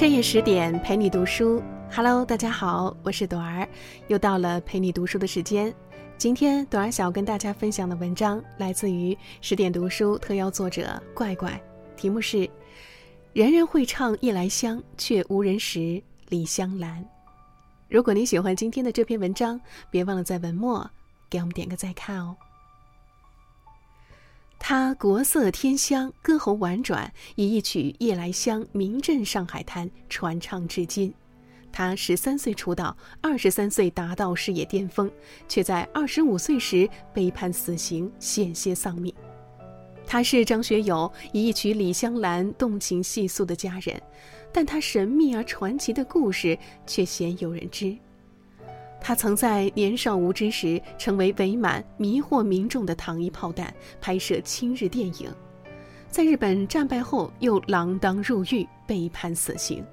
深夜十点陪你读书，Hello，大家好，我是朵儿，又到了陪你读书的时间。今天朵儿想要跟大家分享的文章来自于十点读书特邀作者怪怪，题目是《人人会唱夜来香，却无人识李香兰》。如果你喜欢今天的这篇文章，别忘了在文末给我们点个再看哦。他国色天香，歌喉婉转，以一曲《夜来香》名震上海滩，传唱至今。他十三岁出道，二十三岁达到事业巅峰，却在二十五岁时被判死刑，险些丧命。他是张学友以一曲《李香兰》动情细诉的佳人，但他神秘而传奇的故事却鲜有人知。他曾在年少无知时成为伪满迷惑民众的糖衣炮弹，拍摄亲日电影，在日本战败后又锒铛入狱，被判死刑。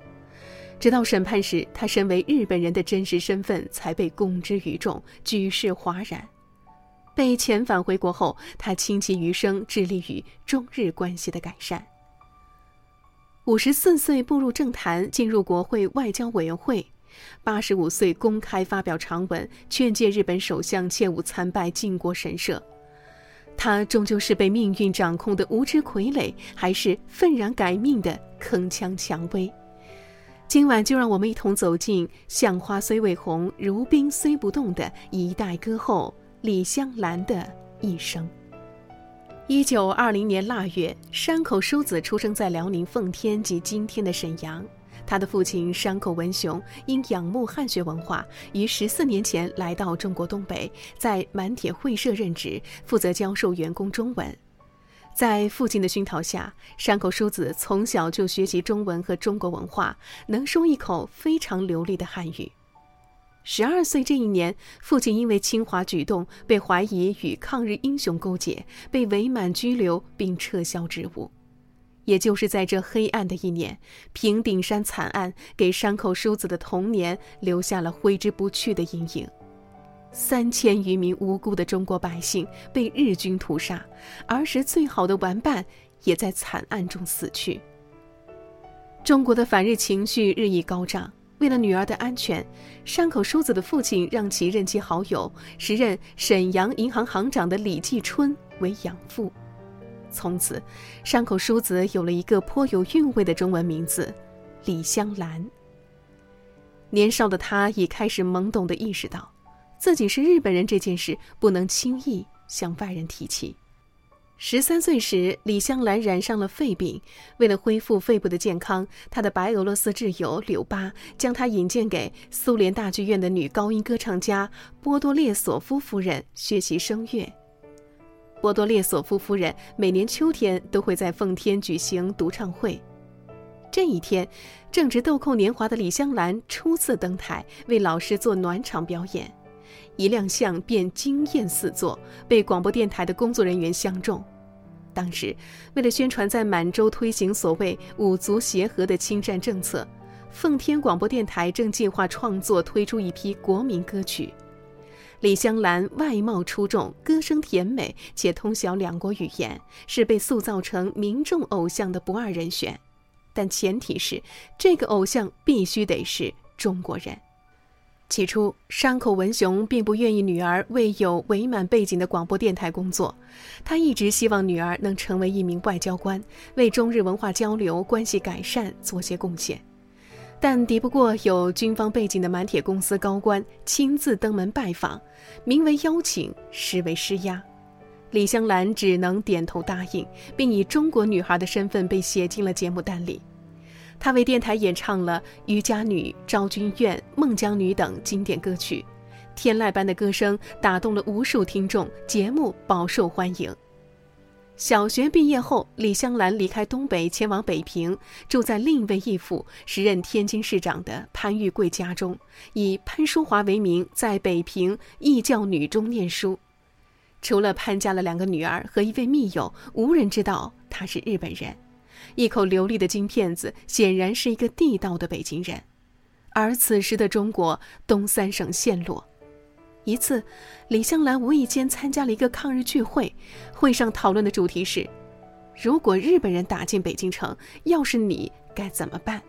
直到审判时，他身为日本人的真实身份才被公之于众，举世哗然。被遣返回国后，他倾其余生致力于中日关系的改善。五十四岁步入政坛，进入国会外交委员会。八十五岁公开发表长文，劝诫日本首相切勿参拜靖国神社。他终究是被命运掌控的无知傀儡，还是愤然改命的铿锵蔷薇？今晚就让我们一同走进“向花虽未红，如冰虽不冻”的一代歌后李香兰的一生。一九二零年腊月，山口淑子出生在辽宁奉天及今天的沈阳。他的父亲山口文雄因仰慕汉学文化，于十四年前来到中国东北，在满铁会社任职，负责教授员工中文。在父亲的熏陶下，山口淑子从小就学习中文和中国文化，能说一口非常流利的汉语。十二岁这一年，父亲因为侵华举动被怀疑与抗日英雄勾结，被伪满拘留并撤销职务。也就是在这黑暗的一年，平顶山惨案给山口淑子的童年留下了挥之不去的阴影。三千余名无辜的中国百姓被日军屠杀，儿时最好的玩伴也在惨案中死去。中国的反日情绪日益高涨，为了女儿的安全，山口淑子的父亲让其任其好友、时任沈阳银行行长的李继春为养父。从此，山口淑子有了一个颇有韵味的中文名字——李香兰。年少的她已开始懵懂地意识到，自己是日本人这件事不能轻易向外人提起。十三岁时，李香兰染上了肺病，为了恢复肺部的健康，她的白俄罗斯挚友柳巴将她引荐给苏联大剧院的女高音歌唱家波多列索夫夫人学习声乐。波多列索夫夫人每年秋天都会在奉天举行独唱会。这一天，正值豆蔻年华的李香兰初次登台，为老师做暖场表演，一亮相便惊艳四座，被广播电台的工作人员相中。当时，为了宣传在满洲推行所谓“五族协和”的侵占政策，奉天广播电台正计划创作推出一批国民歌曲。李香兰外貌出众，歌声甜美，且通晓两国语言，是被塑造成民众偶像的不二人选。但前提是，这个偶像必须得是中国人。起初，山口文雄并不愿意女儿为有伪满背景的广播电台工作，他一直希望女儿能成为一名外交官，为中日文化交流关系改善做些贡献。但敌不过有军方背景的满铁公司高官亲自登门拜访，名为邀请，实为施压。李香兰只能点头答应，并以中国女孩的身份被写进了节目单里。她为电台演唱了《渔家女》《昭君怨》《孟姜女》等经典歌曲，天籁般的歌声打动了无数听众，节目饱受欢迎。小学毕业后，李香兰离开东北，前往北平，住在另一位义父时任天津市长的潘玉贵家中，以潘淑华为名，在北平义教女中念书。除了潘家的两个女儿和一位密友，无人知道她是日本人。一口流利的京片子，显然是一个地道的北京人。而此时的中国，东三省陷落。一次，李香兰无意间参加了一个抗日聚会，会上讨论的主题是：如果日本人打进北京城，要是你该怎么办？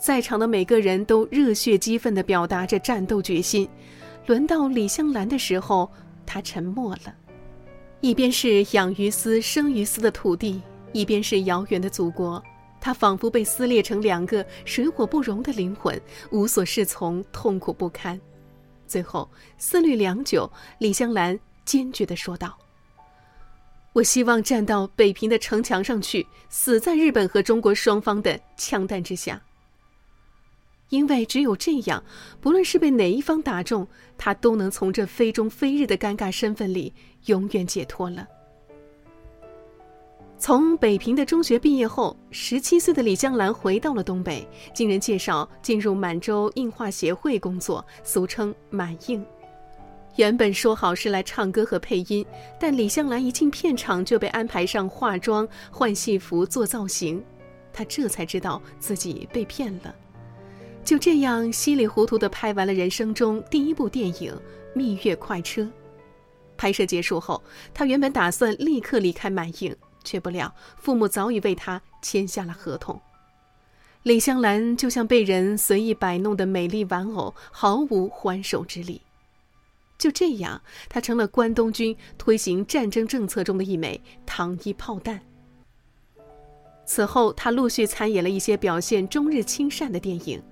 在场的每个人都热血激愤地表达着战斗决心。轮到李香兰的时候，她沉默了。一边是养于斯、生于斯的土地，一边是遥远的祖国，她仿佛被撕裂成两个水火不容的灵魂，无所适从，痛苦不堪。最后思虑良久，李香兰坚决地说道：“我希望站到北平的城墙上去，死在日本和中国双方的枪弹之下。”因为只有这样，不论是被哪一方打中，他都能从这非中非日的尴尬身份里永远解脱了。从北平的中学毕业后，十七岁的李香兰回到了东北，经人介绍进入满洲映画协会工作，俗称满映。原本说好是来唱歌和配音，但李香兰一进片场就被安排上化妆、换戏服、做造型，她这才知道自己被骗了。就这样稀里糊涂地拍完了人生中第一部电影《蜜月快车》。拍摄结束后，她原本打算立刻离开满映，却不料父母早已为他签下了合同。李香兰就像被人随意摆弄的美丽玩偶，毫无还手之力。就这样，她成了关东军推行战争政策中的一枚糖衣炮弹。此后，他陆续参演了一些表现中日亲善的电影。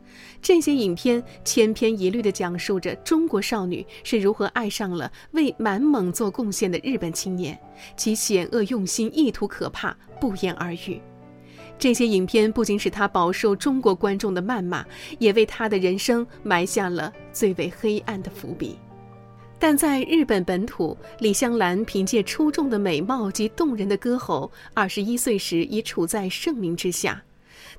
这些影片千篇一律地讲述着中国少女是如何爱上了为满蒙做贡献的日本青年，其险恶用心、意图可怕，不言而喻。这些影片不仅使他饱受中国观众的谩骂，也为他的人生埋下了最为黑暗的伏笔。但在日本本土，李香兰凭借出众的美貌及动人的歌喉，二十一岁时已处在盛名之下。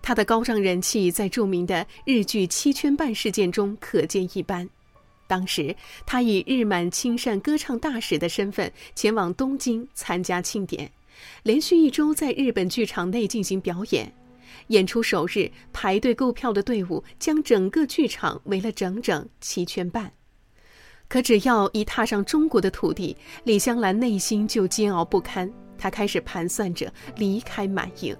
他的高涨人气在著名的日剧七圈半事件中可见一斑。当时，他以日满亲善歌唱大使的身份前往东京参加庆典，连续一周在日本剧场内进行表演。演出首日，排队购票的队伍将整个剧场围了整整七圈半。可只要一踏上中国的土地，李香兰内心就煎熬不堪。她开始盘算着离开满映。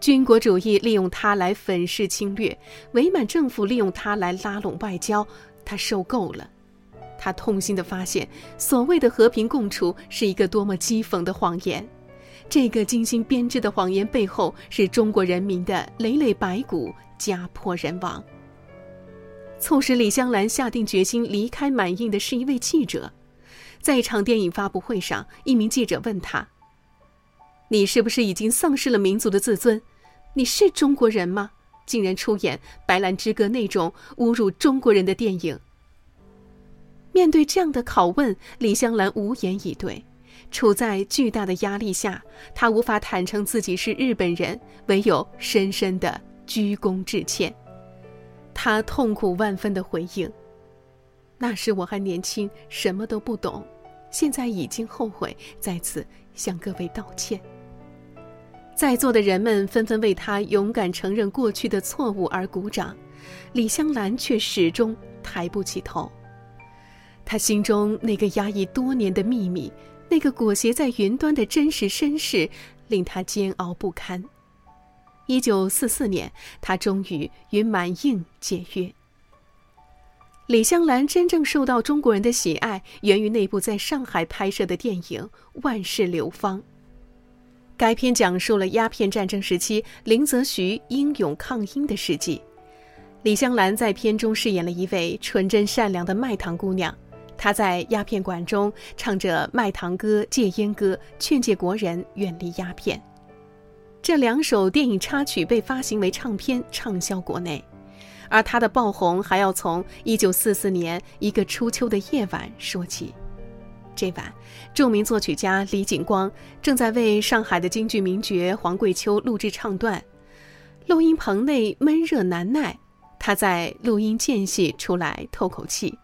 军国主义利用它来粉饰侵略，伪满政府利用它来拉拢外交，他受够了。他痛心地发现，所谓的和平共处是一个多么讥讽的谎言。这个精心编织的谎言背后，是中国人民的累累白骨，家破人亡。促使李香兰下定决心离开满印的是一位记者，在一场电影发布会上，一名记者问他：“你是不是已经丧失了民族的自尊？你是中国人吗？竟然出演《白兰之歌》那种侮辱中国人的电影？”面对这样的拷问，李香兰无言以对。处在巨大的压力下，她无法坦诚自己是日本人，唯有深深的鞠躬致歉。她痛苦万分的回应：“那时我还年轻，什么都不懂，现在已经后悔，在此向各位道歉。”在座的人们纷纷为他勇敢承认过去的错误而鼓掌，李香兰却始终抬不起头。他心中那个压抑多年的秘密，那个裹挟在云端的真实身世，令他煎熬不堪。一九四四年，他终于与满映解约。李香兰真正受到中国人的喜爱，源于那部在上海拍摄的电影《万世流芳》。该片讲述了鸦片战争时期林则徐英勇抗英的事迹。李香兰在片中饰演了一位纯真善良的卖糖姑娘，她在鸦片馆中唱着卖糖歌、戒烟歌，劝诫国人远离鸦片。这两首电影插曲被发行为唱片，畅销国内。而她的爆红还要从1944年一个初秋的夜晚说起。这晚，著名作曲家李景光正在为上海的京剧名角黄桂秋录制唱段，录音棚内闷热难耐，他在录音间隙出来透口气。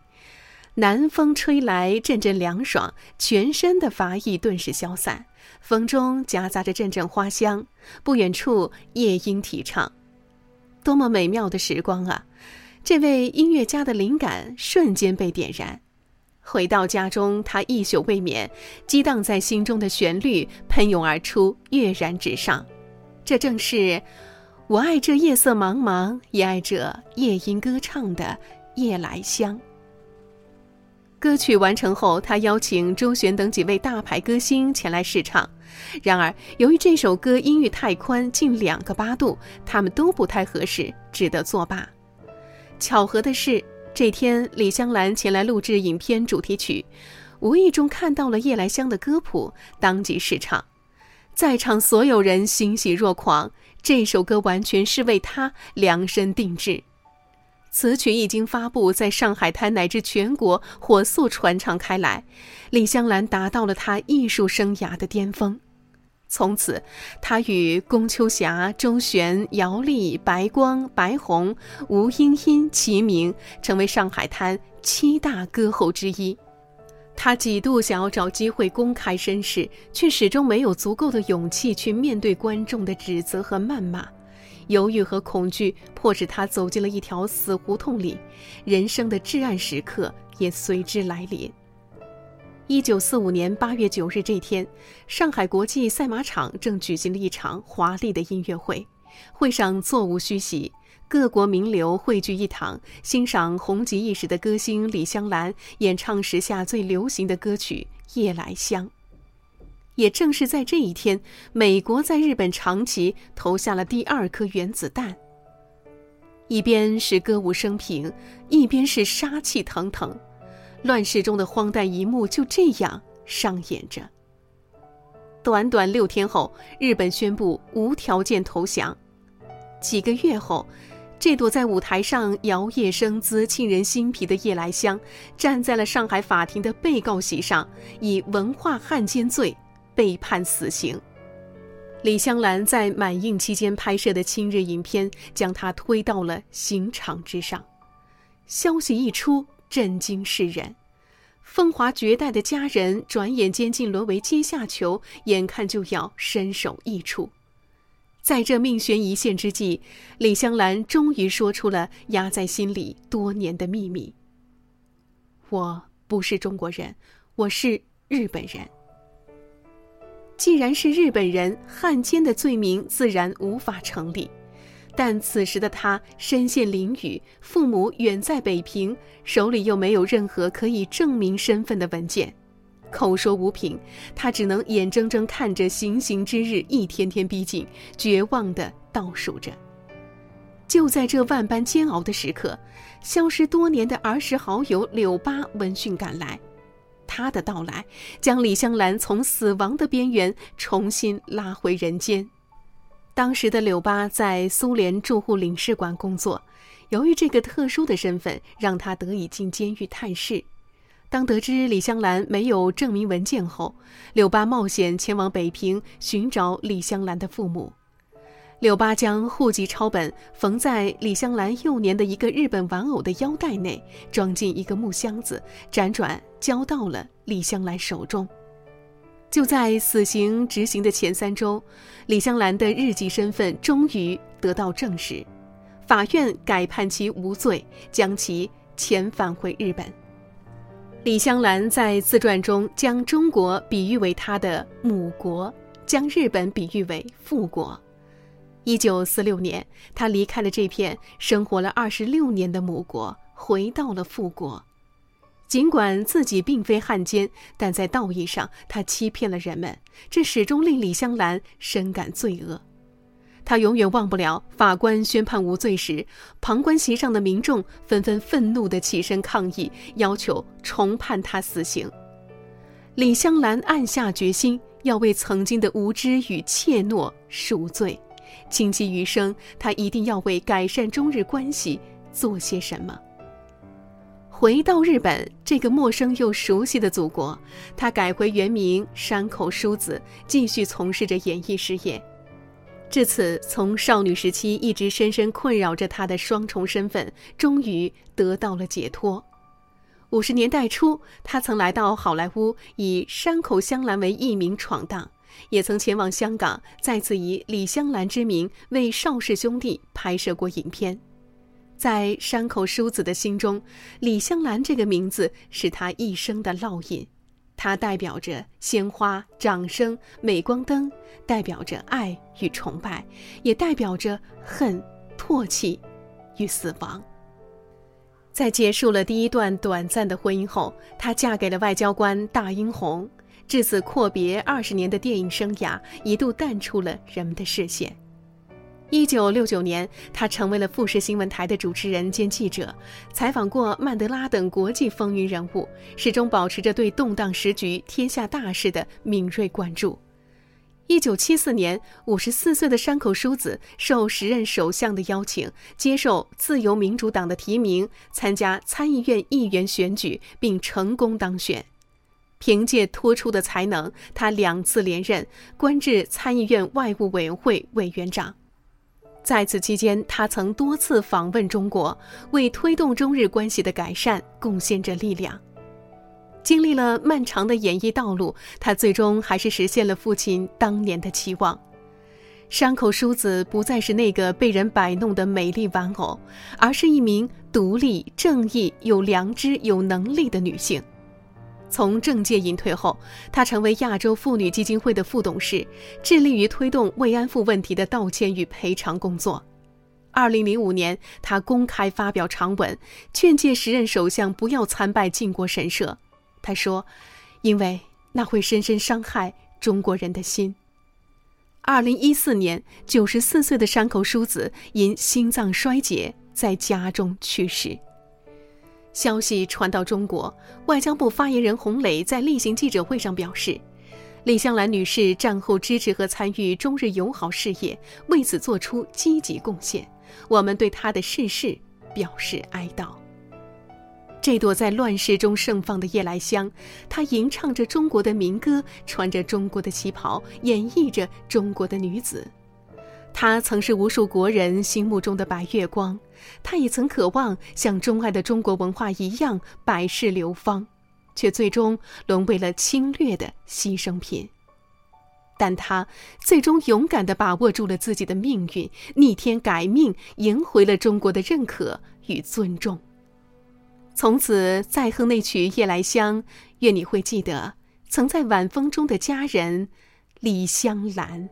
南风吹来，阵阵凉爽，全身的乏意顿时消散。风中夹杂着阵阵花香，不远处夜莺啼唱，多么美妙的时光啊！这位音乐家的灵感瞬间被点燃。回到家中，他一宿未眠，激荡在心中的旋律喷涌而出，跃然纸上。这正是我爱这夜色茫茫，也爱这夜莺歌唱的夜来香。歌曲完成后，他邀请周璇等几位大牌歌星前来试唱。然而，由于这首歌音域太宽，近两个八度，他们都不太合适，只得作罢。巧合的是，这天李香兰前来录制影片主题曲，无意中看到了夜来香的歌谱，当即试唱。在场所有人欣喜若狂。这首歌完全是为她量身定制，此曲一经发布，在上海滩乃至全国火速传唱开来，李香兰达到了她艺术生涯的巅峰。从此，他与龚秋霞、周璇、姚丽、白光、白虹、吴茵茵齐名，成为上海滩七大歌后之一。他几度想要找机会公开身世，却始终没有足够的勇气去面对观众的指责和谩骂，犹豫和恐惧迫使他走进了一条死胡同里，人生的至暗时刻也随之来临。一九四五年八月九日这天，上海国际赛马场正举行了一场华丽的音乐会，会上座无虚席。各国名流汇聚一堂，欣赏红极一时的歌星李香兰演唱时下最流行的歌曲《夜来香》。也正是在这一天，美国在日本长崎投下了第二颗原子弹。一边是歌舞升平，一边是杀气腾腾，乱世中的荒诞一幕就这样上演着。短短六天后，日本宣布无条件投降。几个月后。这朵在舞台上摇曳生姿、沁人心脾的夜来香，站在了上海法庭的被告席上，以文化汉奸罪被判死刑。李香兰在满映期间拍摄的亲日影片，将她推到了刑场之上。消息一出，震惊世人。风华绝代的佳人，转眼间竟沦为阶下囚，眼看就要身首异处。在这命悬一线之际，李香兰终于说出了压在心里多年的秘密：“我不是中国人，我是日本人。”既然是日本人，汉奸的罪名自然无法成立。但此时的他身陷囹圄，父母远在北平，手里又没有任何可以证明身份的文件。口说无凭，他只能眼睁睁看着行刑之日一天天逼近，绝望地倒数着。就在这万般煎熬的时刻，消失多年的儿时好友柳巴闻讯赶来，他的到来将李香兰从死亡的边缘重新拉回人间。当时的柳巴在苏联驻沪领事馆工作，由于这个特殊的身份，让他得以进监狱探视。当得知李香兰没有证明文件后，柳巴冒险前往北平寻找李香兰的父母。柳巴将户籍抄本缝在李香兰幼年的一个日本玩偶的腰带内，装进一个木箱子，辗转交到了李香兰手中。就在死刑执行的前三周，李香兰的日记身份终于得到证实，法院改判其无罪，将其遣返回日本。李香兰在自传中将中国比喻为她的母国，将日本比喻为父国。一九四六年，她离开了这片生活了二十六年的母国，回到了父国。尽管自己并非汉奸，但在道义上，他欺骗了人们，这始终令李香兰深感罪恶。他永远忘不了法官宣判无罪时，旁观席上的民众纷纷愤怒地起身抗议，要求重判他死刑。李香兰暗下决心，要为曾经的无知与怯懦赎罪，倾其余生，他一定要为改善中日关系做些什么。回到日本这个陌生又熟悉的祖国，他改回原名山口淑子，继续从事着演艺事业。至此，从少女时期一直深深困扰着她的双重身份，终于得到了解脱。五十年代初，她曾来到好莱坞，以山口香兰为艺名闯荡，也曾前往香港，再次以李香兰之名为邵氏兄弟拍摄过影片。在山口淑子的心中，李香兰这个名字是她一生的烙印。它代表着鲜花、掌声、镁光灯，代表着爱与崇拜，也代表着恨、唾弃与死亡。在结束了第一段短暂的婚姻后，她嫁给了外交官大英宏，至此阔别二十年的电影生涯一度淡出了人们的视线。一九六九年，他成为了富士新闻台的主持人兼记者，采访过曼德拉等国际风云人物，始终保持着对动荡时局、天下大事的敏锐关注。一九七四年，五十四岁的山口淑子受时任首相的邀请，接受自由民主党的提名，参加参议院议员选举，并成功当选。凭借突出的才能，他两次连任，官至参议院外务委员会委员长。在此期间，他曾多次访问中国，为推动中日关系的改善贡献着力量。经历了漫长的演艺道路，他最终还是实现了父亲当年的期望。山口淑子不再是那个被人摆弄的美丽玩偶，而是一名独立、正义、有良知、有能力的女性。从政界隐退后，她成为亚洲妇女基金会的副董事，致力于推动慰安妇问题的道歉与赔偿工作。二零零五年，她公开发表长文，劝诫时任首相不要参拜靖国神社。她说：“因为那会深深伤害中国人的心。”二零一四年，九十四岁的山口淑子因心脏衰竭在家中去世。消息传到中国，外交部发言人洪磊在例行记者会上表示，李香兰女士战后支持和参与中日友好事业，为此做出积极贡献，我们对她的逝世表示哀悼。这朵在乱世中盛放的夜来香，它吟唱着中国的民歌，穿着中国的旗袍，演绎着中国的女子。他曾是无数国人心目中的白月光，他也曾渴望像钟爱的中国文化一样百世流芳，却最终沦为了侵略的牺牲品。但他最终勇敢地把握住了自己的命运，逆天改命，赢回了中国的认可与尊重。从此再哼那曲《夜来香》，愿你会记得曾在晚风中的佳人李香兰。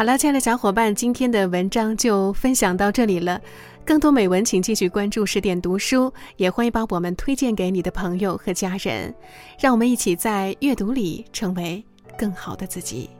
好了，亲爱的小伙伴，今天的文章就分享到这里了。更多美文，请继续关注十点读书，也欢迎把我们推荐给你的朋友和家人。让我们一起在阅读里成为更好的自己。